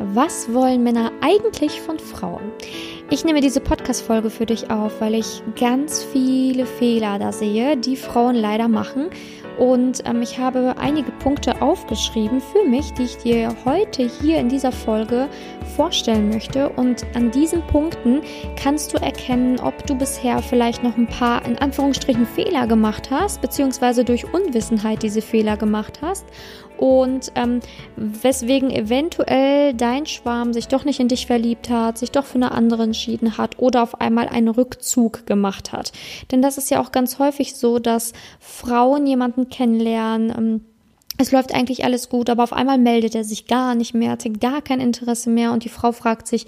Was wollen Männer eigentlich von Frauen? Ich nehme diese Podcast-Folge für dich auf, weil ich ganz viele Fehler da sehe, die Frauen leider machen. Und ähm, ich habe einige Punkte aufgeschrieben für mich, die ich dir heute hier in dieser Folge vorstellen möchte. Und an diesen Punkten kannst du erkennen, ob du bisher vielleicht noch ein paar in Anführungsstrichen Fehler gemacht hast, beziehungsweise durch Unwissenheit diese Fehler gemacht hast und ähm, weswegen eventuell dein Schwarm sich doch nicht in dich verliebt hat, sich doch für eine andere entschieden hat oder auf einmal einen Rückzug gemacht hat. Denn das ist ja auch ganz häufig so, dass Frauen jemanden kennenlernen, ähm, es läuft eigentlich alles gut, aber auf einmal meldet er sich gar nicht mehr, hat gar kein Interesse mehr und die Frau fragt sich,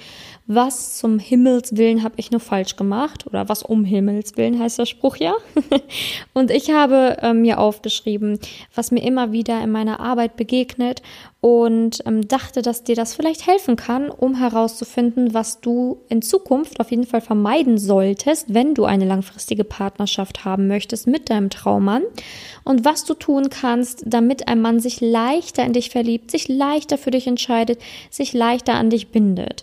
was zum Himmels Willen habe ich nur falsch gemacht oder was um Himmels Willen heißt der Spruch ja. und ich habe äh, mir aufgeschrieben, was mir immer wieder in meiner Arbeit begegnet und ähm, dachte, dass dir das vielleicht helfen kann, um herauszufinden, was du in Zukunft auf jeden Fall vermeiden solltest, wenn du eine langfristige Partnerschaft haben möchtest mit deinem Traummann und was du tun kannst, damit ein Mann sich leichter in dich verliebt, sich leichter für dich entscheidet, sich leichter an dich bindet.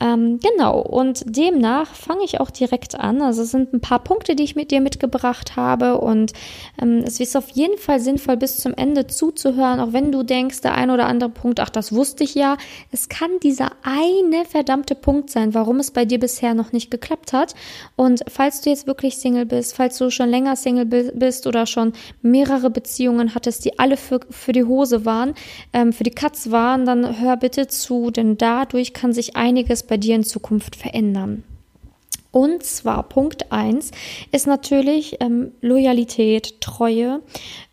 Ähm, genau, und demnach fange ich auch direkt an. Also es sind ein paar Punkte, die ich mit dir mitgebracht habe und ähm, es ist auf jeden Fall sinnvoll, bis zum Ende zuzuhören, auch wenn du denkst, der ein oder andere andere Punkt, ach, das wusste ich ja. Es kann dieser eine verdammte Punkt sein, warum es bei dir bisher noch nicht geklappt hat. Und falls du jetzt wirklich Single bist, falls du schon länger Single bist oder schon mehrere Beziehungen hattest, die alle für, für die Hose waren, ähm, für die Katz waren, dann hör bitte zu, denn dadurch kann sich einiges bei dir in Zukunft verändern. Und zwar Punkt eins ist natürlich ähm, Loyalität, Treue.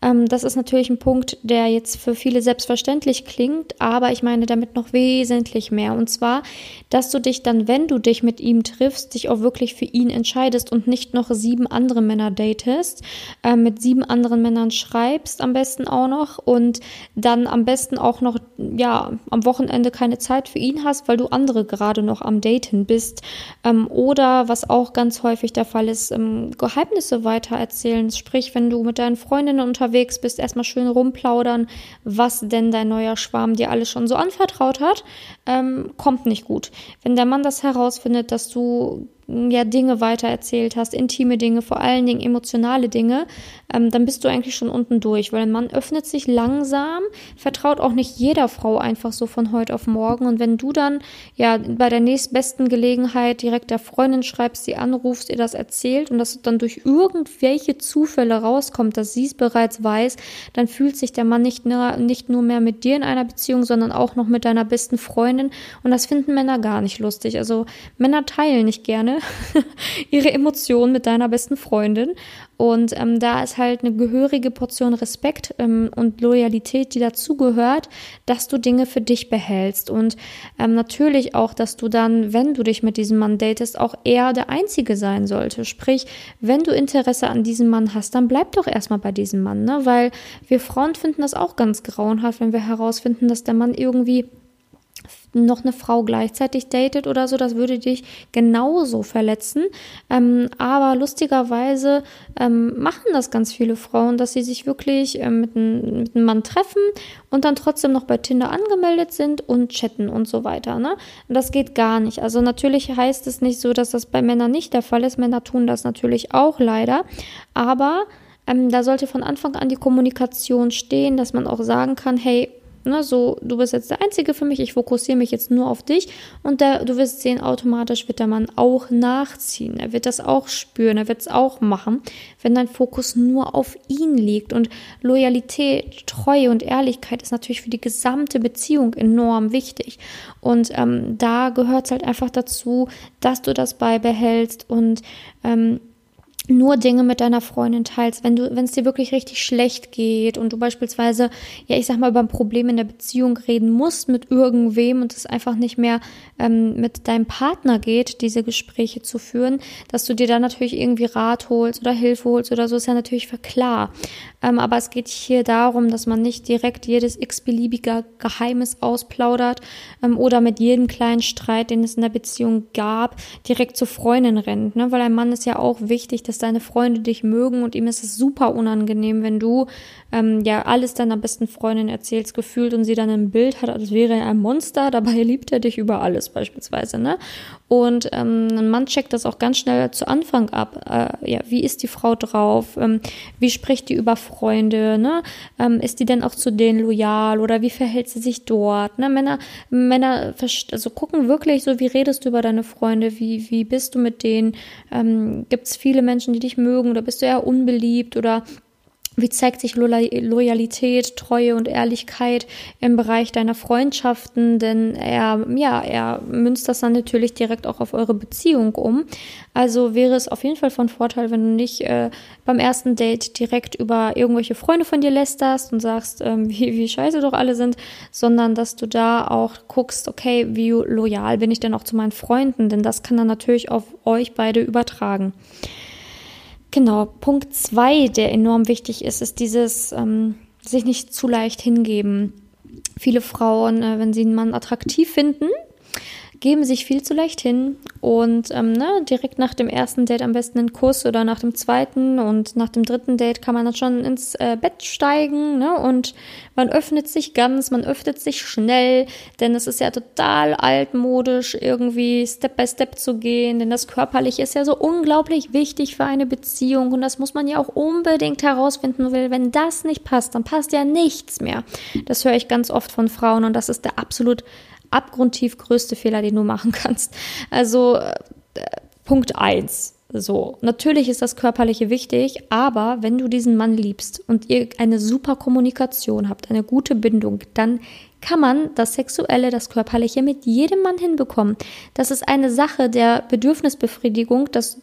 Ähm, das ist natürlich ein Punkt, der jetzt für viele selbstverständlich klingt, aber ich meine damit noch wesentlich mehr. Und zwar, dass du dich dann, wenn du dich mit ihm triffst, dich auch wirklich für ihn entscheidest und nicht noch sieben andere Männer datest, äh, mit sieben anderen Männern schreibst am besten auch noch und dann am besten auch noch, ja, am Wochenende keine Zeit für ihn hast, weil du andere gerade noch am Daten bist. Ähm, oder was auch ganz häufig der Fall ist, ähm, Geheimnisse weitererzählen. Sprich, wenn du mit deinen Freundinnen unterwegs bist, erstmal schön rumplaudern, was denn dein neuer Schwarm dir alles schon so anvertraut hat, ähm, kommt nicht gut. Wenn der Mann das herausfindet, dass du ja Dinge weitererzählt hast, intime Dinge, vor allen Dingen emotionale Dinge, ähm, dann bist du eigentlich schon unten durch, weil ein Mann öffnet sich langsam, vertraut auch nicht jeder Frau einfach so von heute auf morgen. Und wenn du dann ja bei der nächstbesten Gelegenheit direkt der Freundin schreibst, sie anrufst, ihr das erzählt und das dann durch irgendwelche Zufälle rauskommt, dass sie es bereits weiß, dann fühlt sich der Mann nicht nur, nicht nur mehr mit dir in einer Beziehung, sondern auch noch mit deiner besten Freundin. Und das finden Männer gar nicht lustig. Also Männer teilen nicht gerne ihre Emotionen mit deiner besten Freundin. Und ähm, da ist halt eine gehörige Portion Respekt ähm, und Loyalität, die dazugehört, dass du Dinge für dich behältst. Und ähm, natürlich auch, dass du dann, wenn du dich mit diesem Mann datest, auch eher der Einzige sein sollte. Sprich, wenn du Interesse an diesem Mann hast, dann bleib doch erstmal bei diesem Mann, ne? Weil wir Frauen finden das auch ganz grauenhaft, wenn wir herausfinden, dass der Mann irgendwie noch eine Frau gleichzeitig datet oder so, das würde dich genauso verletzen. Ähm, aber lustigerweise ähm, machen das ganz viele Frauen, dass sie sich wirklich ähm, mit, ein, mit einem Mann treffen und dann trotzdem noch bei Tinder angemeldet sind und chatten und so weiter. Ne? das geht gar nicht. Also natürlich heißt es nicht so, dass das bei Männern nicht der Fall ist. Männer tun das natürlich auch leider. Aber ähm, da sollte von Anfang an die Kommunikation stehen, dass man auch sagen kann, hey, Ne, so, du bist jetzt der Einzige für mich, ich fokussiere mich jetzt nur auf dich und der, du wirst sehen, automatisch wird der Mann auch nachziehen. Er wird das auch spüren, er wird es auch machen, wenn dein Fokus nur auf ihn liegt. Und Loyalität, Treue und Ehrlichkeit ist natürlich für die gesamte Beziehung enorm wichtig. Und ähm, da gehört es halt einfach dazu, dass du das beibehältst und ähm, nur Dinge mit deiner Freundin teilst, wenn du, wenn es dir wirklich richtig schlecht geht und du beispielsweise, ja, ich sag mal, über ein Problem in der Beziehung reden musst mit irgendwem und es einfach nicht mehr ähm, mit deinem Partner geht, diese Gespräche zu führen, dass du dir dann natürlich irgendwie Rat holst oder Hilfe holst oder so, ist ja natürlich klar. Ähm, aber es geht hier darum, dass man nicht direkt jedes x-beliebige Geheimnis ausplaudert ähm, oder mit jedem kleinen Streit, den es in der Beziehung gab, direkt zur Freundin rennt. Ne? Weil ein Mann ist ja auch wichtig, dass deine Freunde dich mögen und ihm ist es super unangenehm, wenn du ähm, ja alles deiner besten Freundin erzählst, gefühlt und sie dann ein Bild hat, als wäre er ein Monster, dabei liebt er dich über alles beispielsweise, ne? Und ähm, ein Mann checkt das auch ganz schnell zu Anfang ab. Äh, ja, wie ist die Frau drauf? Ähm, wie spricht die über Freunde? Ne? Ähm, ist die denn auch zu denen loyal oder wie verhält sie sich dort? Ne? Männer, Männer also gucken wirklich so, wie redest du über deine Freunde? Wie, wie bist du mit denen? Ähm, Gibt es viele Menschen, die dich mögen oder bist du eher unbeliebt oder wie zeigt sich Loyalität, Treue und Ehrlichkeit im Bereich deiner Freundschaften? Denn er, ja, er münzt das dann natürlich direkt auch auf eure Beziehung um. Also wäre es auf jeden Fall von Vorteil, wenn du nicht äh, beim ersten Date direkt über irgendwelche Freunde von dir lästerst und sagst, ähm, wie, wie scheiße doch alle sind, sondern dass du da auch guckst, okay, wie loyal bin ich denn auch zu meinen Freunden? Denn das kann dann natürlich auf euch beide übertragen. Genau, Punkt zwei, der enorm wichtig ist, ist dieses ähm, sich nicht zu leicht hingeben. Viele Frauen, äh, wenn sie einen Mann attraktiv finden, geben sich viel zu leicht hin und ähm, ne, direkt nach dem ersten Date am besten einen Kuss oder nach dem zweiten und nach dem dritten Date kann man dann schon ins äh, Bett steigen ne, und man öffnet sich ganz, man öffnet sich schnell, denn es ist ja total altmodisch irgendwie Step by Step zu gehen, denn das Körperliche ist ja so unglaublich wichtig für eine Beziehung und das muss man ja auch unbedingt herausfinden, weil wenn das nicht passt, dann passt ja nichts mehr. Das höre ich ganz oft von Frauen und das ist der absolut abgrundtief größte Fehler, den du machen kannst. Also äh, Punkt eins. So, natürlich ist das Körperliche wichtig, aber wenn du diesen Mann liebst und ihr eine super Kommunikation habt, eine gute Bindung, dann kann man das Sexuelle, das Körperliche mit jedem Mann hinbekommen. Das ist eine Sache der Bedürfnisbefriedigung, dass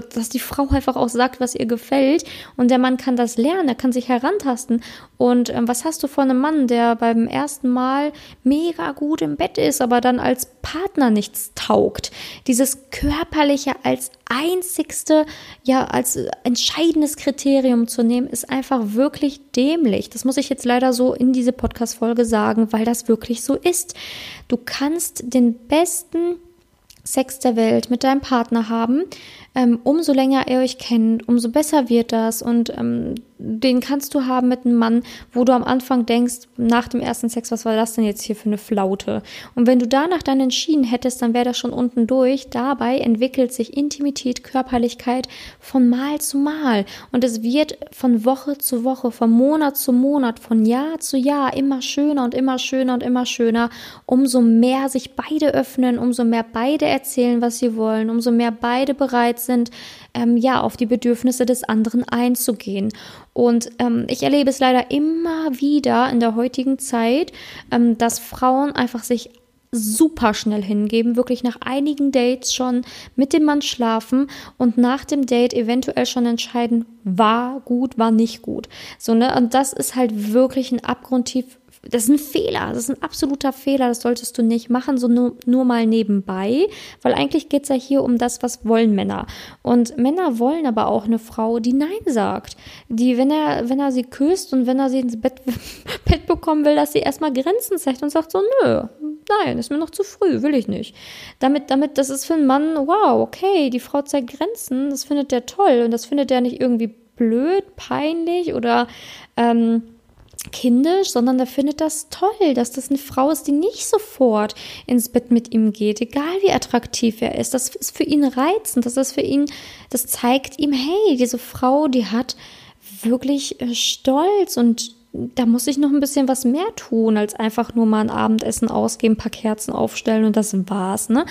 dass die Frau einfach auch sagt, was ihr gefällt und der Mann kann das lernen, er kann sich herantasten. Und ähm, was hast du von einem Mann, der beim ersten Mal mega gut im Bett ist, aber dann als Partner nichts taugt? Dieses körperliche als einzigste, ja, als entscheidendes Kriterium zu nehmen, ist einfach wirklich dämlich. Das muss ich jetzt leider so in diese Podcast-Folge sagen, weil das wirklich so ist. Du kannst den besten Sex der Welt mit deinem Partner haben, ähm, umso länger ihr euch kennt, umso besser wird das. Und ähm, den kannst du haben mit einem Mann, wo du am Anfang denkst, nach dem ersten Sex, was war das denn jetzt hier für eine Flaute? Und wenn du danach dann entschieden hättest, dann wäre das schon unten durch. Dabei entwickelt sich Intimität, Körperlichkeit von Mal zu Mal. Und es wird von Woche zu Woche, von Monat zu Monat, von Jahr zu Jahr immer schöner und immer schöner und immer schöner. Umso mehr sich beide öffnen, umso mehr beide erzählen, was sie wollen, umso mehr beide bereit sind, ähm, ja, auf die Bedürfnisse des anderen einzugehen. Und ähm, ich erlebe es leider immer wieder in der heutigen Zeit, ähm, dass Frauen einfach sich super schnell hingeben, wirklich nach einigen Dates schon mit dem Mann schlafen und nach dem Date eventuell schon entscheiden, war gut, war nicht gut. So, ne? Und das ist halt wirklich ein abgrundtief das ist ein Fehler, das ist ein absoluter Fehler, das solltest du nicht machen, so nur, nur mal nebenbei, weil eigentlich geht es ja hier um das, was wollen Männer. Und Männer wollen aber auch eine Frau, die Nein sagt, die, wenn er, wenn er sie küsst und wenn er sie ins Bett, Bett bekommen will, dass sie erstmal Grenzen zeigt und sagt so, nö, nein, ist mir noch zu früh, will ich nicht. Damit, damit, das ist für einen Mann, wow, okay, die Frau zeigt Grenzen, das findet der toll und das findet er nicht irgendwie blöd, peinlich oder ähm, kindisch, sondern der findet das toll, dass das eine Frau ist, die nicht sofort ins Bett mit ihm geht, egal wie attraktiv er ist. Das ist für ihn reizend, das ist für ihn, das zeigt ihm, hey, diese Frau, die hat wirklich äh, Stolz und da muss ich noch ein bisschen was mehr tun, als einfach nur mal ein Abendessen ausgeben, ein paar Kerzen aufstellen und das war's, ne?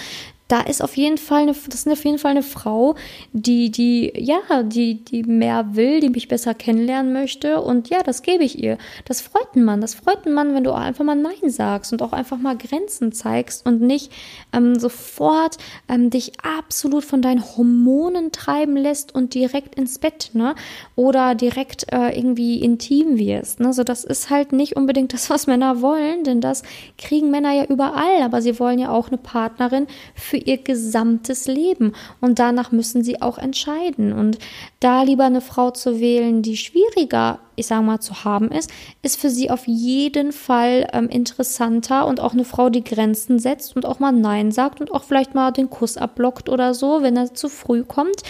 Da ist auf jeden Fall eine, das ist auf jeden Fall eine Frau, die, die, ja, die, die mehr will, die mich besser kennenlernen möchte. Und ja, das gebe ich ihr. Das freut einen Mann. Das freut einen Mann, wenn du auch einfach mal Nein sagst und auch einfach mal Grenzen zeigst und nicht ähm, sofort ähm, dich absolut von deinen Hormonen treiben lässt und direkt ins Bett, ne? Oder direkt äh, irgendwie intim wirst. Ne? So, das ist halt nicht unbedingt das, was Männer wollen, denn das kriegen Männer ja überall, aber sie wollen ja auch eine Partnerin für ihr gesamtes Leben. Und danach müssen sie auch entscheiden. Und da lieber eine Frau zu wählen, die schwieriger ich sage mal, zu haben ist, ist für sie auf jeden Fall ähm, interessanter und auch eine Frau, die Grenzen setzt und auch mal Nein sagt und auch vielleicht mal den Kuss abblockt oder so, wenn er zu früh kommt,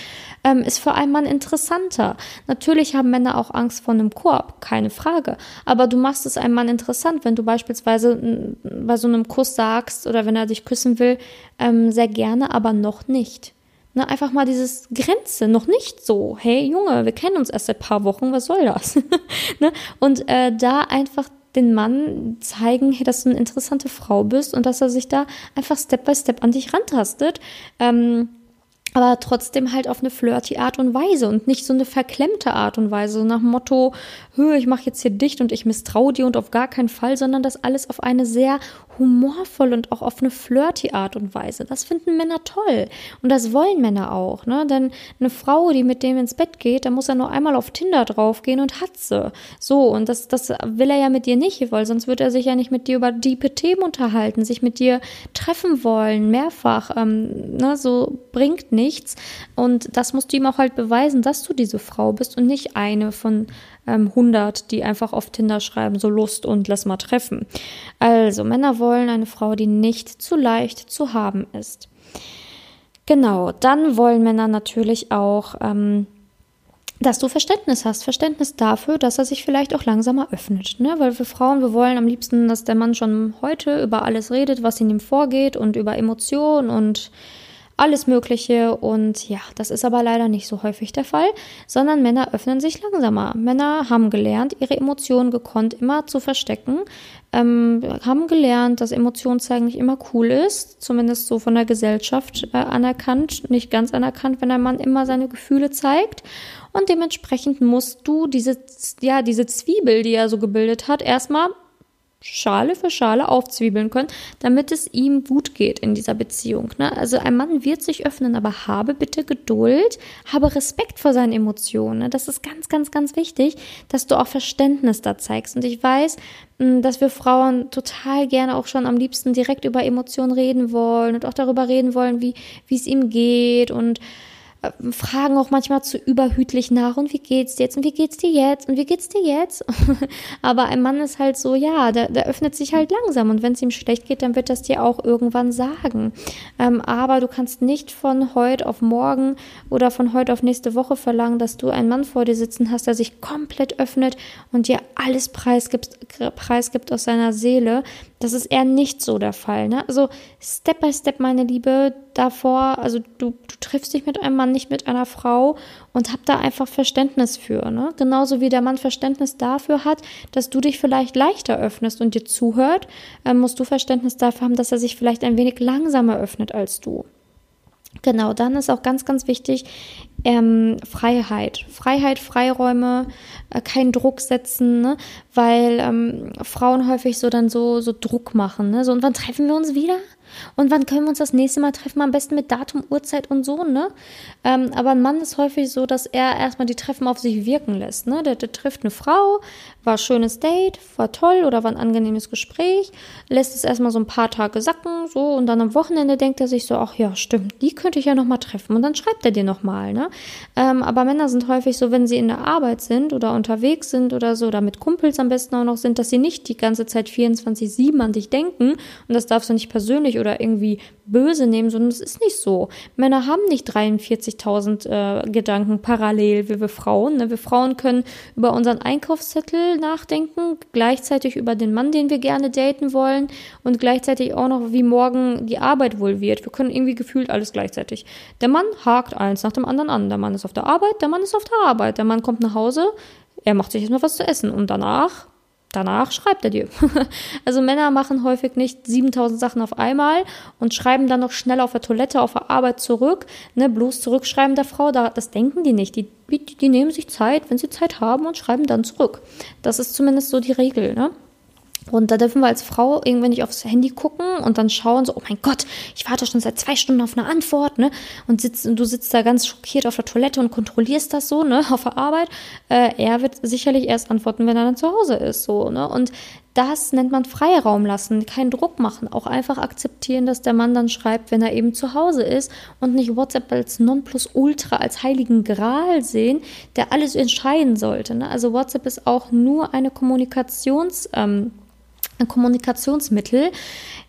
ähm, ist für einen Mann interessanter. Natürlich haben Männer auch Angst vor einem Korb, keine Frage. Aber du machst es einem Mann interessant, wenn du beispielsweise bei so einem Kuss sagst oder wenn er dich küssen will, ähm, sehr gerne, aber noch nicht. Ne, einfach mal dieses Grenze, noch nicht so. Hey Junge, wir kennen uns erst seit paar Wochen, was soll das? ne? Und äh, da einfach den Mann zeigen, hey, dass du eine interessante Frau bist und dass er sich da einfach Step by Step an dich rantastet. Ähm, aber trotzdem halt auf eine flirty Art und Weise und nicht so eine verklemmte Art und Weise, so nach dem Motto, ich mache jetzt hier dicht und ich misstraue dir und auf gar keinen Fall, sondern das alles auf eine sehr humorvoll und auch auf eine flirty Art und Weise. Das finden Männer toll. Und das wollen Männer auch, ne? Denn eine Frau, die mit dem ins Bett geht, da muss er nur einmal auf Tinder draufgehen und hat sie. So, und das, das will er ja mit dir nicht, weil sonst würde er sich ja nicht mit dir über diepe Themen unterhalten, sich mit dir treffen wollen, mehrfach, ähm, ne? So bringt nichts. Und das musst du ihm auch halt beweisen, dass du diese Frau bist und nicht eine von ähm, 100, die einfach auf Tinder schreiben, so Lust und lass mal treffen. Also, Männer wollen eine Frau, die nicht zu leicht zu haben ist. Genau, dann wollen Männer natürlich auch, ähm, dass du Verständnis hast. Verständnis dafür, dass er sich vielleicht auch langsamer öffnet. Ne? Weil wir Frauen, wir wollen am liebsten, dass der Mann schon heute über alles redet, was in ihm vorgeht und über Emotionen und alles Mögliche. Und ja, das ist aber leider nicht so häufig der Fall, sondern Männer öffnen sich langsamer. Männer haben gelernt, ihre Emotionen gekonnt immer zu verstecken, ähm, haben gelernt, dass Emotionen zeigen nicht immer cool ist, zumindest so von der Gesellschaft äh, anerkannt, nicht ganz anerkannt, wenn ein Mann immer seine Gefühle zeigt. Und dementsprechend musst du diese, ja, diese Zwiebel, die er so gebildet hat, erstmal Schale für Schale aufzwiebeln können, damit es ihm gut geht in dieser Beziehung. Ne? Also ein Mann wird sich öffnen, aber habe bitte Geduld, habe Respekt vor seinen Emotionen. Ne? Das ist ganz, ganz, ganz wichtig, dass du auch Verständnis da zeigst. Und ich weiß, hm, dass wir Frauen total gerne auch schon am liebsten direkt über Emotionen reden wollen und auch darüber reden wollen, wie, wie es ihm geht und fragen auch manchmal zu überhütlich nach und wie geht's dir jetzt und wie geht's dir jetzt und wie geht's dir jetzt? Aber ein Mann ist halt so, ja, der, der öffnet sich halt langsam und wenn es ihm schlecht geht, dann wird das dir auch irgendwann sagen. Ähm, aber du kannst nicht von heute auf morgen oder von heute auf nächste Woche verlangen, dass du einen Mann vor dir sitzen hast, der sich komplett öffnet und dir alles preisgibt, preisgibt aus seiner Seele. Das ist eher nicht so der Fall. Ne? Also Step by Step, meine Liebe, davor, also du, du triffst dich mit einem Mann, nicht mit einer Frau und hab da einfach Verständnis für. Ne? Genauso wie der Mann Verständnis dafür hat, dass du dich vielleicht leichter öffnest und dir zuhört, äh, musst du Verständnis dafür haben, dass er sich vielleicht ein wenig langsamer öffnet als du. Genau, dann ist auch ganz, ganz wichtig ähm, Freiheit. Freiheit, Freiräume, äh, keinen Druck setzen, ne? weil ähm, Frauen häufig so dann so, so Druck machen. Ne? So, und wann treffen wir uns wieder? Und wann können wir uns das nächste Mal treffen? Am besten mit Datum, Uhrzeit und so, ne? Ähm, aber ein Mann ist häufig so, dass er erstmal die Treffen auf sich wirken lässt, ne? Der, der trifft eine Frau, war ein schönes Date, war toll oder war ein angenehmes Gespräch, lässt es erstmal so ein paar Tage sacken, so, und dann am Wochenende denkt er sich so, ach ja, stimmt, die könnte ich ja nochmal treffen. Und dann schreibt er dir nochmal, ne? Ähm, aber Männer sind häufig so, wenn sie in der Arbeit sind oder unterwegs sind oder so, oder mit Kumpels am besten auch noch sind, dass sie nicht die ganze Zeit 24-7 an dich denken, und das darfst du nicht persönlich oder irgendwie böse nehmen, sondern es ist nicht so. Männer haben nicht 43.000 äh, Gedanken parallel wie wir Frauen. Ne? Wir Frauen können über unseren Einkaufszettel nachdenken, gleichzeitig über den Mann, den wir gerne daten wollen und gleichzeitig auch noch, wie morgen die Arbeit wohl wird. Wir können irgendwie gefühlt alles gleichzeitig. Der Mann hakt eins nach dem anderen an. Der Mann ist auf der Arbeit, der Mann ist auf der Arbeit. Der Mann kommt nach Hause, er macht sich erstmal was zu essen und danach danach schreibt er dir. also Männer machen häufig nicht 7000 Sachen auf einmal und schreiben dann noch schnell auf der Toilette, auf der Arbeit zurück, ne, bloß zurückschreiben der Frau, da, das denken die nicht. Die, die, die nehmen sich Zeit, wenn sie Zeit haben und schreiben dann zurück. Das ist zumindest so die Regel, ne? Und da dürfen wir als Frau irgendwie nicht aufs Handy gucken und dann schauen so, oh mein Gott, ich warte schon seit zwei Stunden auf eine Antwort, ne? Und, sitzt, und du sitzt da ganz schockiert auf der Toilette und kontrollierst das so, ne, auf der Arbeit. Äh, er wird sicherlich erst antworten, wenn er dann zu Hause ist, so, ne? Und das nennt man Freiraum lassen, keinen Druck machen, auch einfach akzeptieren, dass der Mann dann schreibt, wenn er eben zu Hause ist und nicht WhatsApp als Nonplusultra, als heiligen Gral sehen, der alles entscheiden sollte. Ne? Also WhatsApp ist auch nur eine Kommunikations, ähm, Kommunikationsmittel.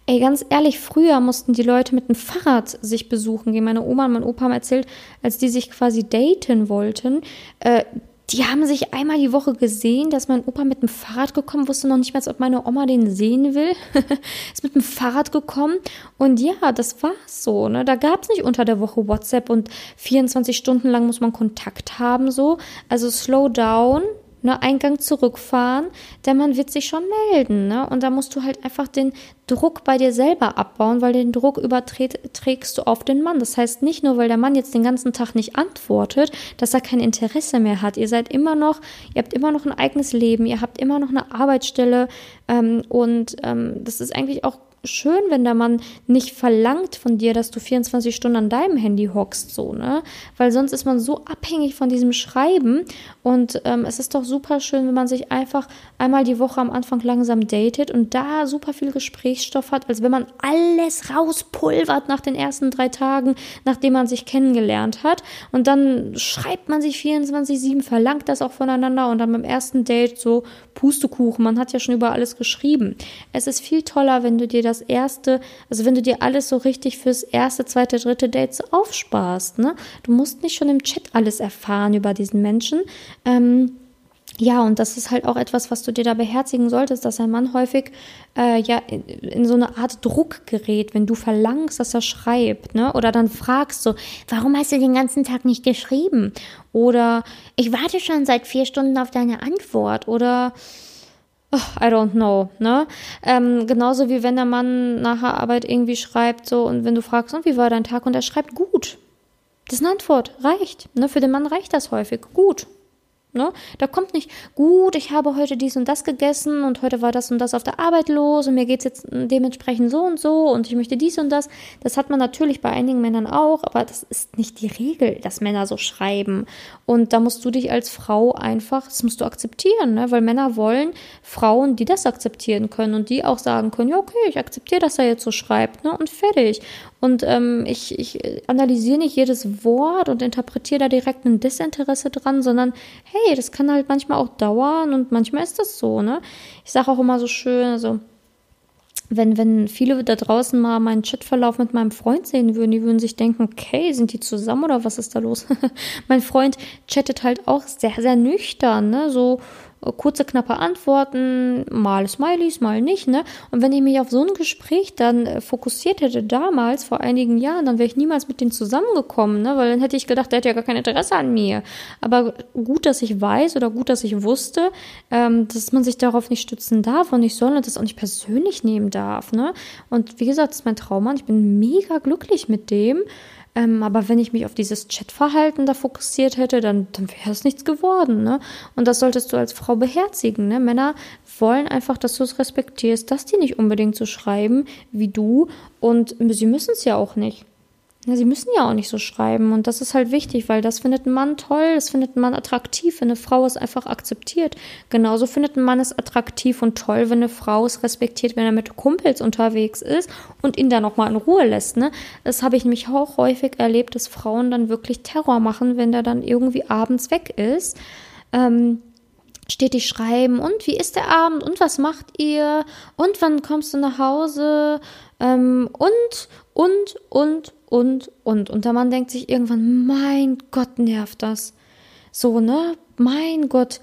Ey, ganz ehrlich, früher mussten die Leute mit dem Fahrrad sich besuchen gehen. Meine Oma und mein Opa haben erzählt, als die sich quasi daten wollten, äh, die haben sich einmal die Woche gesehen, dass mein Opa mit dem Fahrrad gekommen, wusste noch nicht mehr, ob meine Oma den sehen will. ist mit dem Fahrrad gekommen und ja, das war so. Ne? Da gab es nicht unter der Woche WhatsApp und 24 Stunden lang muss man Kontakt haben so. Also slow down, ne, Eingang zurückfahren, der Mann wird sich schon melden, ne? Und da musst du halt einfach den Druck bei dir selber abbauen, weil den Druck überträgst du auf den Mann. Das heißt nicht nur, weil der Mann jetzt den ganzen Tag nicht antwortet, dass er kein Interesse mehr hat. Ihr seid immer noch, ihr habt immer noch ein eigenes Leben, ihr habt immer noch eine Arbeitsstelle ähm, und ähm, das ist eigentlich auch schön, wenn der Mann nicht verlangt von dir, dass du 24 Stunden an deinem Handy hockst, so, ne? Weil sonst ist man so abhängig von diesem Schreiben und ähm, es ist doch super schön, wenn man sich einfach einmal die Woche am Anfang langsam datet und da super viel Gesprächsstoff hat, als wenn man alles rauspulvert nach den ersten drei Tagen, nachdem man sich kennengelernt hat und dann schreibt man sich 24-7, verlangt das auch voneinander und dann beim ersten Date so Pustekuchen, man hat ja schon über alles geschrieben. Es ist viel toller, wenn du dir das das erste, also wenn du dir alles so richtig fürs erste, zweite, dritte Date so aufsparst, ne? Du musst nicht schon im Chat alles erfahren über diesen Menschen. Ähm, ja, und das ist halt auch etwas, was du dir da beherzigen solltest, dass ein Mann häufig äh, ja in, in, so eine Art Druck gerät, wenn du verlangst, dass er schreibt, ne? Oder dann fragst so, warum hast du den ganzen Tag nicht geschrieben? Oder ich warte schon seit vier Stunden auf deine Antwort. Oder I don't know, ne? Ähm, genauso wie wenn der Mann nach der Arbeit irgendwie schreibt, so, und wenn du fragst, und wie war dein Tag? Und er schreibt gut. Das ist eine Antwort, reicht. Ne? Für den Mann reicht das häufig. Gut. Ne? Da kommt nicht, gut, ich habe heute dies und das gegessen und heute war das und das auf der Arbeit los und mir geht es jetzt dementsprechend so und so und ich möchte dies und das. Das hat man natürlich bei einigen Männern auch, aber das ist nicht die Regel, dass Männer so schreiben. Und da musst du dich als Frau einfach, das musst du akzeptieren, ne? weil Männer wollen Frauen, die das akzeptieren können und die auch sagen können, ja, okay, ich akzeptiere, dass er jetzt so schreibt, ne? Und fertig. Und ähm, ich, ich analysiere nicht jedes Wort und interpretiere da direkt ein Desinteresse dran, sondern hey, das kann halt manchmal auch dauern und manchmal ist das so, ne? Ich sage auch immer so schön, also wenn, wenn viele da draußen mal meinen Chatverlauf mit meinem Freund sehen würden, die würden sich denken, okay, sind die zusammen oder was ist da los? mein Freund chattet halt auch sehr, sehr nüchtern, ne? So, kurze, knappe Antworten, mal Smileys, mal nicht, ne? Und wenn ich mich auf so ein Gespräch dann äh, fokussiert hätte damals, vor einigen Jahren, dann wäre ich niemals mit denen zusammengekommen, ne? Weil dann hätte ich gedacht, der hat ja gar kein Interesse an mir. Aber gut, dass ich weiß oder gut, dass ich wusste, ähm, dass man sich darauf nicht stützen darf und nicht soll und das auch nicht persönlich nehmen darf, ne? Und wie gesagt, das ist mein Traummann. Ich bin mega glücklich mit dem. Ähm, aber wenn ich mich auf dieses Chatverhalten da fokussiert hätte, dann, dann wäre es nichts geworden. Ne? Und das solltest du als Frau beherzigen. Ne? Männer wollen einfach, dass du es respektierst, dass die nicht unbedingt so schreiben wie du. Und sie müssen es ja auch nicht. Ja, sie müssen ja auch nicht so schreiben und das ist halt wichtig, weil das findet ein Mann toll, das findet ein Mann attraktiv, wenn eine Frau es einfach akzeptiert. Genauso findet ein Mann es attraktiv und toll, wenn eine Frau es respektiert, wenn er mit Kumpels unterwegs ist und ihn da nochmal in Ruhe lässt. Ne? Das habe ich nämlich auch häufig erlebt, dass Frauen dann wirklich Terror machen, wenn der dann irgendwie abends weg ist. Ähm, stetig schreiben und wie ist der Abend und was macht ihr und wann kommst du nach Hause ähm, und und und und, und. Und der Mann denkt sich irgendwann, mein Gott, nervt das. So, ne? Mein Gott.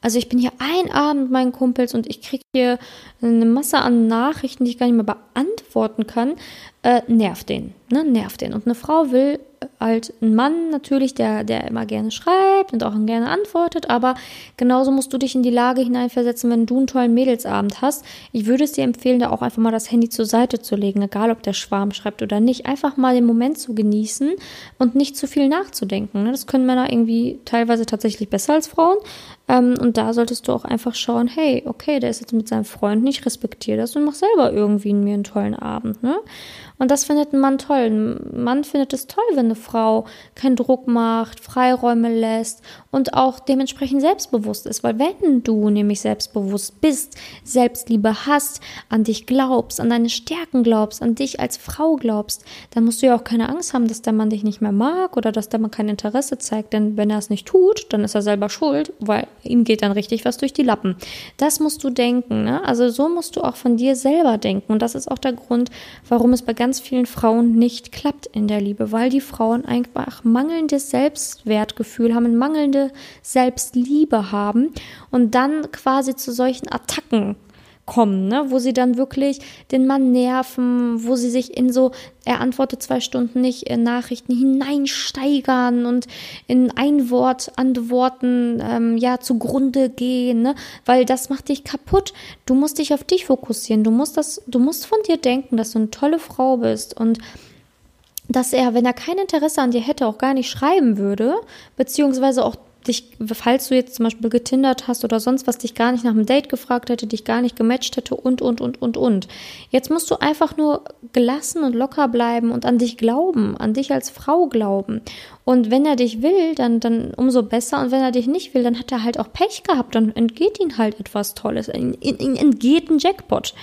Also ich bin hier ein Abend mit meinen Kumpels und ich kriege hier eine Masse an Nachrichten, die ich gar nicht mehr beantworten kann. Äh, nervt den, ne? Nervt den. Und eine Frau will halt ein Mann natürlich, der, der immer gerne schreibt und auch gerne antwortet, aber genauso musst du dich in die Lage hineinversetzen, wenn du einen tollen Mädelsabend hast. Ich würde es dir empfehlen, da auch einfach mal das Handy zur Seite zu legen, egal ob der Schwarm schreibt oder nicht. Einfach mal den Moment zu genießen und nicht zu viel nachzudenken. Ne? Das können Männer irgendwie teilweise tatsächlich besser als Frauen. Ähm, und da solltest du auch einfach schauen, hey, okay, der ist jetzt mit seinem Freund nicht, respektiere das und mach selber irgendwie mir einen tollen Abend, ne? Und das findet ein Mann toll. Ein Mann findet es toll, wenn eine Frau keinen Druck macht, Freiräume lässt und auch dementsprechend selbstbewusst ist. Weil wenn du nämlich selbstbewusst bist, Selbstliebe hast, an dich glaubst, an deine Stärken glaubst, an dich als Frau glaubst, dann musst du ja auch keine Angst haben, dass der Mann dich nicht mehr mag oder dass der Mann kein Interesse zeigt. Denn wenn er es nicht tut, dann ist er selber schuld, weil ihm geht dann richtig was durch die Lappen. Das musst du denken. Ne? Also so musst du auch von dir selber denken. Und das ist auch der Grund, warum es bei ganz ganz vielen Frauen nicht klappt in der Liebe, weil die Frauen einfach mangelndes Selbstwertgefühl haben, mangelnde Selbstliebe haben und dann quasi zu solchen Attacken kommen, ne? wo sie dann wirklich den Mann nerven, wo sie sich in so, er antwortet zwei Stunden nicht, in Nachrichten hineinsteigern und in ein Wort Antworten ähm, ja zugrunde gehen, ne? weil das macht dich kaputt. Du musst dich auf dich fokussieren, du musst das, du musst von dir denken, dass du eine tolle Frau bist und dass er, wenn er kein Interesse an dir hätte, auch gar nicht schreiben würde, beziehungsweise auch dich, falls du jetzt zum Beispiel getindert hast oder sonst was, dich gar nicht nach einem Date gefragt hätte, dich gar nicht gematcht hätte und, und, und, und, und. Jetzt musst du einfach nur gelassen und locker bleiben und an dich glauben, an dich als Frau glauben. Und wenn er dich will, dann, dann umso besser. Und wenn er dich nicht will, dann hat er halt auch Pech gehabt. Dann entgeht ihm halt etwas Tolles. Ihm entgeht ein Jackpot.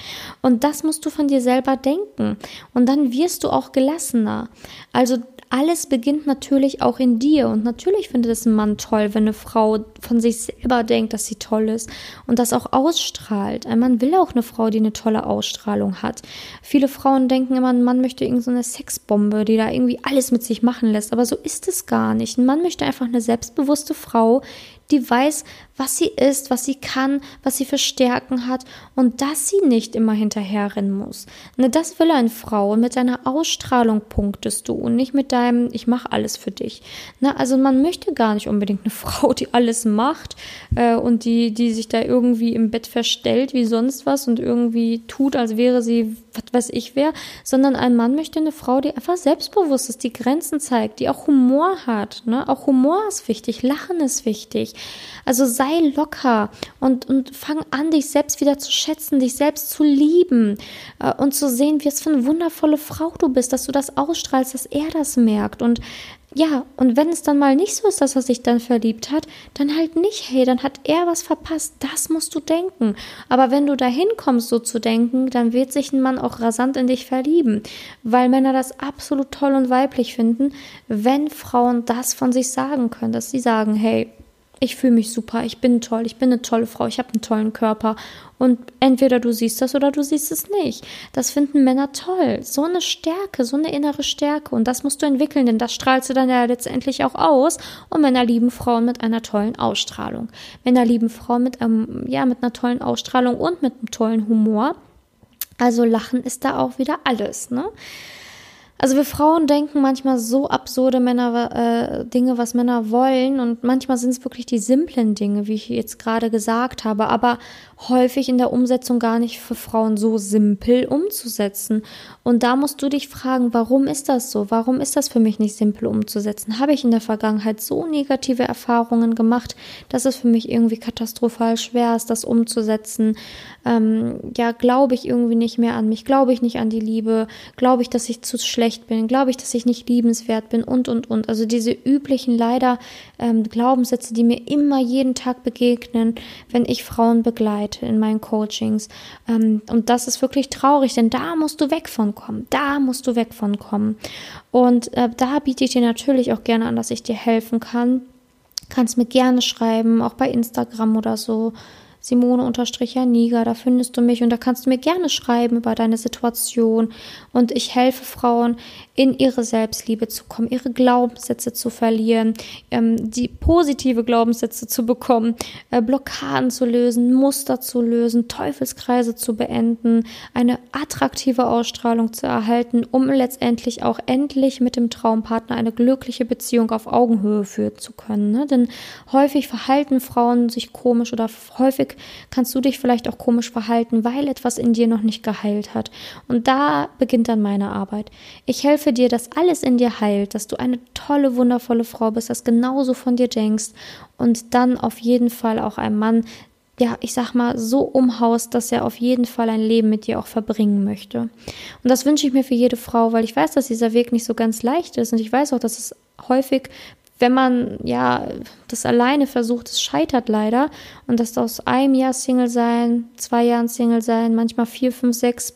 Und das musst du von dir selber denken. Und dann wirst du auch gelassener. Also alles beginnt natürlich auch in dir. Und natürlich findet es ein Mann toll, wenn eine Frau von sich selber denkt, dass sie toll ist und das auch ausstrahlt. Ein Mann will auch eine Frau, die eine tolle Ausstrahlung hat. Viele Frauen denken immer, ein Mann möchte irgendeine so Sexbombe, die da irgendwie alles mit sich machen lässt. Aber so ist es gar nicht. Ein Mann möchte einfach eine selbstbewusste Frau, die weiß, was sie ist, was sie kann, was sie für Stärken hat und dass sie nicht immer hinterherrennen muss. Ne, das will eine Frau und mit deiner Ausstrahlung punktest du und nicht mit deinem ich mache alles für dich. Ne, also man möchte gar nicht unbedingt eine Frau, die alles macht äh, und die, die sich da irgendwie im Bett verstellt wie sonst was und irgendwie tut, als wäre sie was weiß ich wer, sondern ein Mann möchte eine Frau, die einfach selbstbewusst ist, die Grenzen zeigt, die auch Humor hat. Ne? Auch Humor ist wichtig, Lachen ist wichtig. Also sei locker und, und fang an, dich selbst wieder zu schätzen, dich selbst zu lieben äh, und zu sehen, wie es für eine wundervolle Frau du bist, dass du das ausstrahlst, dass er das merkt. Und ja, und wenn es dann mal nicht so ist, dass er sich dann verliebt hat, dann halt nicht, hey, dann hat er was verpasst. Das musst du denken. Aber wenn du dahin kommst, so zu denken, dann wird sich ein Mann auch rasant in dich verlieben, weil Männer das absolut toll und weiblich finden, wenn Frauen das von sich sagen können, dass sie sagen, hey, ich fühle mich super, ich bin toll, ich bin eine tolle Frau, ich habe einen tollen Körper. Und entweder du siehst das oder du siehst es nicht. Das finden Männer toll. So eine Stärke, so eine innere Stärke. Und das musst du entwickeln, denn das strahlst du dann ja letztendlich auch aus. Und Männer lieben Frauen mit einer tollen Ausstrahlung. Männer lieben Frauen mit, ähm, ja, mit einer tollen Ausstrahlung und mit einem tollen Humor. Also Lachen ist da auch wieder alles, ne? Also wir Frauen denken manchmal so absurde Männer, äh, Dinge, was Männer wollen und manchmal sind es wirklich die simplen Dinge, wie ich jetzt gerade gesagt habe, aber häufig in der Umsetzung gar nicht für Frauen so simpel umzusetzen. Und da musst du dich fragen, warum ist das so? Warum ist das für mich nicht simpel umzusetzen? Habe ich in der Vergangenheit so negative Erfahrungen gemacht, dass es für mich irgendwie katastrophal schwer ist, das umzusetzen? Ähm, ja, glaube ich irgendwie nicht mehr an mich? Glaube ich nicht an die Liebe? Glaube ich, dass ich zu schlecht schlecht bin, glaube ich, dass ich nicht liebenswert bin und, und, und. Also diese üblichen leider ähm, Glaubenssätze, die mir immer jeden Tag begegnen, wenn ich Frauen begleite in meinen Coachings. Ähm, und das ist wirklich traurig, denn da musst du weg von kommen. Da musst du weg von kommen. Und äh, da biete ich dir natürlich auch gerne an, dass ich dir helfen kann. Kannst mir gerne schreiben, auch bei Instagram oder so. Simone-Janiga, da findest du mich und da kannst du mir gerne schreiben über deine Situation und ich helfe Frauen, in ihre Selbstliebe zu kommen, ihre Glaubenssätze zu verlieren, ähm, die positive Glaubenssätze zu bekommen, äh, Blockaden zu lösen, Muster zu lösen, Teufelskreise zu beenden, eine attraktive Ausstrahlung zu erhalten, um letztendlich auch endlich mit dem Traumpartner eine glückliche Beziehung auf Augenhöhe führen zu können. Ne? Denn häufig verhalten Frauen sich komisch oder häufig kannst du dich vielleicht auch komisch verhalten, weil etwas in dir noch nicht geheilt hat. Und da beginnt dann meine Arbeit. Ich helfe dir, dass alles in dir heilt, dass du eine tolle, wundervolle Frau bist, dass genauso von dir denkst und dann auf jeden Fall auch ein Mann ja, ich sag mal, so umhaust, dass er auf jeden Fall ein Leben mit dir auch verbringen möchte. Und das wünsche ich mir für jede Frau, weil ich weiß, dass dieser Weg nicht so ganz leicht ist und ich weiß auch, dass es häufig, wenn man ja das alleine versucht, es scheitert leider und dass aus einem Jahr Single sein, zwei Jahren Single sein, manchmal vier, fünf, sechs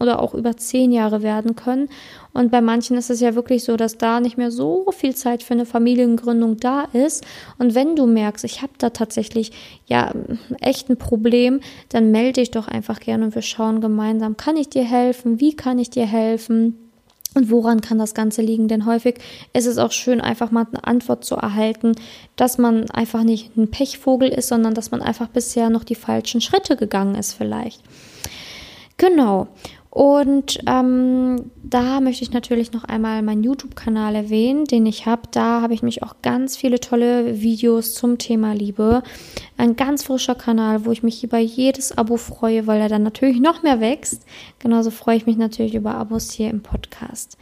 oder auch über zehn Jahre werden können. Und bei manchen ist es ja wirklich so, dass da nicht mehr so viel Zeit für eine Familiengründung da ist. Und wenn du merkst, ich habe da tatsächlich ja echt ein Problem, dann melde dich doch einfach gerne und wir schauen gemeinsam, kann ich dir helfen? Wie kann ich dir helfen? Und woran kann das Ganze liegen? Denn häufig ist es auch schön, einfach mal eine Antwort zu erhalten, dass man einfach nicht ein Pechvogel ist, sondern dass man einfach bisher noch die falschen Schritte gegangen ist vielleicht. Genau. Und ähm, da möchte ich natürlich noch einmal meinen YouTube-Kanal erwähnen, den ich habe. Da habe ich mich auch ganz viele tolle Videos zum Thema Liebe. Ein ganz frischer Kanal, wo ich mich über jedes Abo freue, weil er dann natürlich noch mehr wächst. Genauso freue ich mich natürlich über Abos hier im Podcast.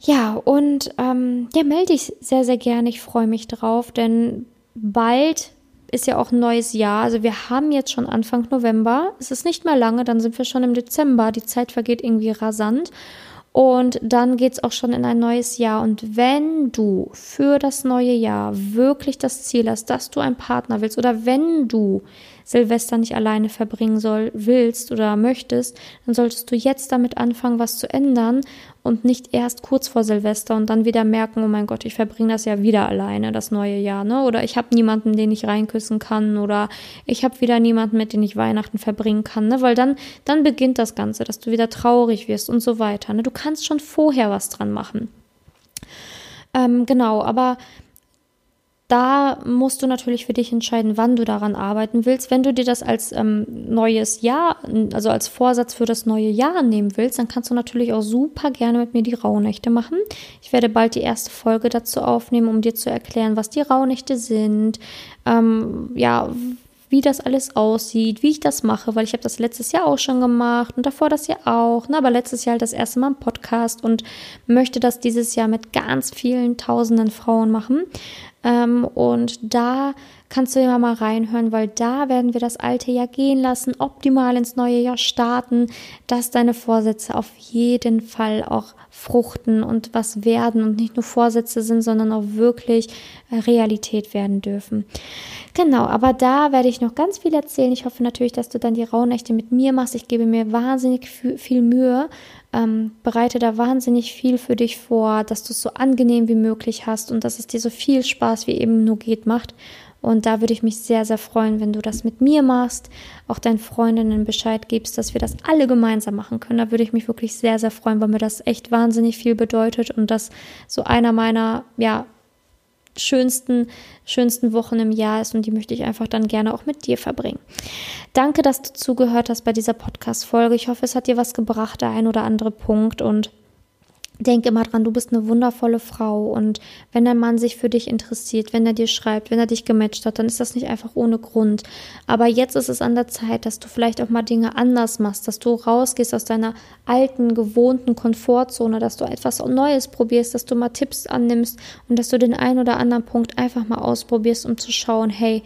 Ja, und ähm, ja, melde ich sehr, sehr gerne. Ich freue mich drauf, denn bald ist ja auch ein neues Jahr. Also wir haben jetzt schon Anfang November. Es ist nicht mehr lange, dann sind wir schon im Dezember. Die Zeit vergeht irgendwie rasant. Und dann geht es auch schon in ein neues Jahr. Und wenn du für das neue Jahr wirklich das Ziel hast, dass du einen Partner willst oder wenn du Silvester nicht alleine verbringen soll, willst oder möchtest, dann solltest du jetzt damit anfangen, was zu ändern und nicht erst kurz vor Silvester und dann wieder merken, oh mein Gott, ich verbringe das ja wieder alleine, das neue Jahr, ne? Oder ich habe niemanden, den ich reinküssen kann oder ich habe wieder niemanden, mit dem ich Weihnachten verbringen kann, ne? Weil dann, dann beginnt das Ganze, dass du wieder traurig wirst und so weiter. Ne? Du kannst schon vorher was dran machen. Ähm, genau, aber da musst du natürlich für dich entscheiden, wann du daran arbeiten willst. Wenn du dir das als ähm, neues Jahr, also als Vorsatz für das neue Jahr nehmen willst, dann kannst du natürlich auch super gerne mit mir die Rauhnächte machen. Ich werde bald die erste Folge dazu aufnehmen, um dir zu erklären, was die Rauhnächte sind, ähm, ja, wie das alles aussieht, wie ich das mache, weil ich habe das letztes Jahr auch schon gemacht und davor das Jahr auch, ne, aber letztes Jahr halt das erste Mal im Podcast und möchte das dieses Jahr mit ganz vielen tausenden Frauen machen. Ähm, und da kannst du immer mal reinhören, weil da werden wir das alte Jahr gehen lassen, optimal ins neue Jahr starten, dass deine Vorsätze auf jeden Fall auch fruchten und was werden und nicht nur Vorsätze sind, sondern auch wirklich äh, Realität werden dürfen. Genau, aber da werde ich noch ganz viel erzählen. Ich hoffe natürlich, dass du dann die Rauhnächte mit mir machst. Ich gebe mir wahnsinnig viel Mühe, ähm, bereite da wahnsinnig viel für dich vor, dass du es so angenehm wie möglich hast und dass es dir so viel Spaß wie eben nur geht macht. Und da würde ich mich sehr, sehr freuen, wenn du das mit mir machst, auch deinen Freundinnen Bescheid gibst, dass wir das alle gemeinsam machen können. Da würde ich mich wirklich sehr, sehr freuen, weil mir das echt wahnsinnig viel bedeutet und das so einer meiner, ja, schönsten, schönsten Wochen im Jahr ist und die möchte ich einfach dann gerne auch mit dir verbringen. Danke, dass du zugehört hast bei dieser Podcast-Folge. Ich hoffe, es hat dir was gebracht, der ein oder andere Punkt und Denk immer dran, du bist eine wundervolle Frau und wenn dein Mann sich für dich interessiert, wenn er dir schreibt, wenn er dich gematcht hat, dann ist das nicht einfach ohne Grund. Aber jetzt ist es an der Zeit, dass du vielleicht auch mal Dinge anders machst, dass du rausgehst aus deiner alten, gewohnten Komfortzone, dass du etwas Neues probierst, dass du mal Tipps annimmst und dass du den einen oder anderen Punkt einfach mal ausprobierst, um zu schauen, hey,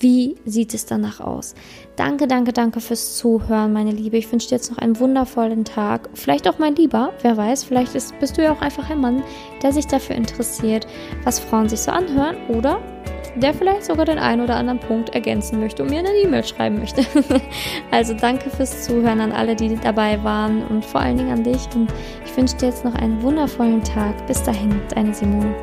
wie sieht es danach aus? Danke, danke, danke fürs Zuhören, meine Liebe. Ich wünsche dir jetzt noch einen wundervollen Tag. Vielleicht auch mein Lieber, wer weiß, vielleicht ist, bist du ja auch einfach ein Mann, der sich dafür interessiert, was Frauen sich so anhören oder der vielleicht sogar den einen oder anderen Punkt ergänzen möchte und mir eine E-Mail schreiben möchte. also danke fürs Zuhören an alle, die dabei waren und vor allen Dingen an dich. Und ich wünsche dir jetzt noch einen wundervollen Tag. Bis dahin, deine Simone.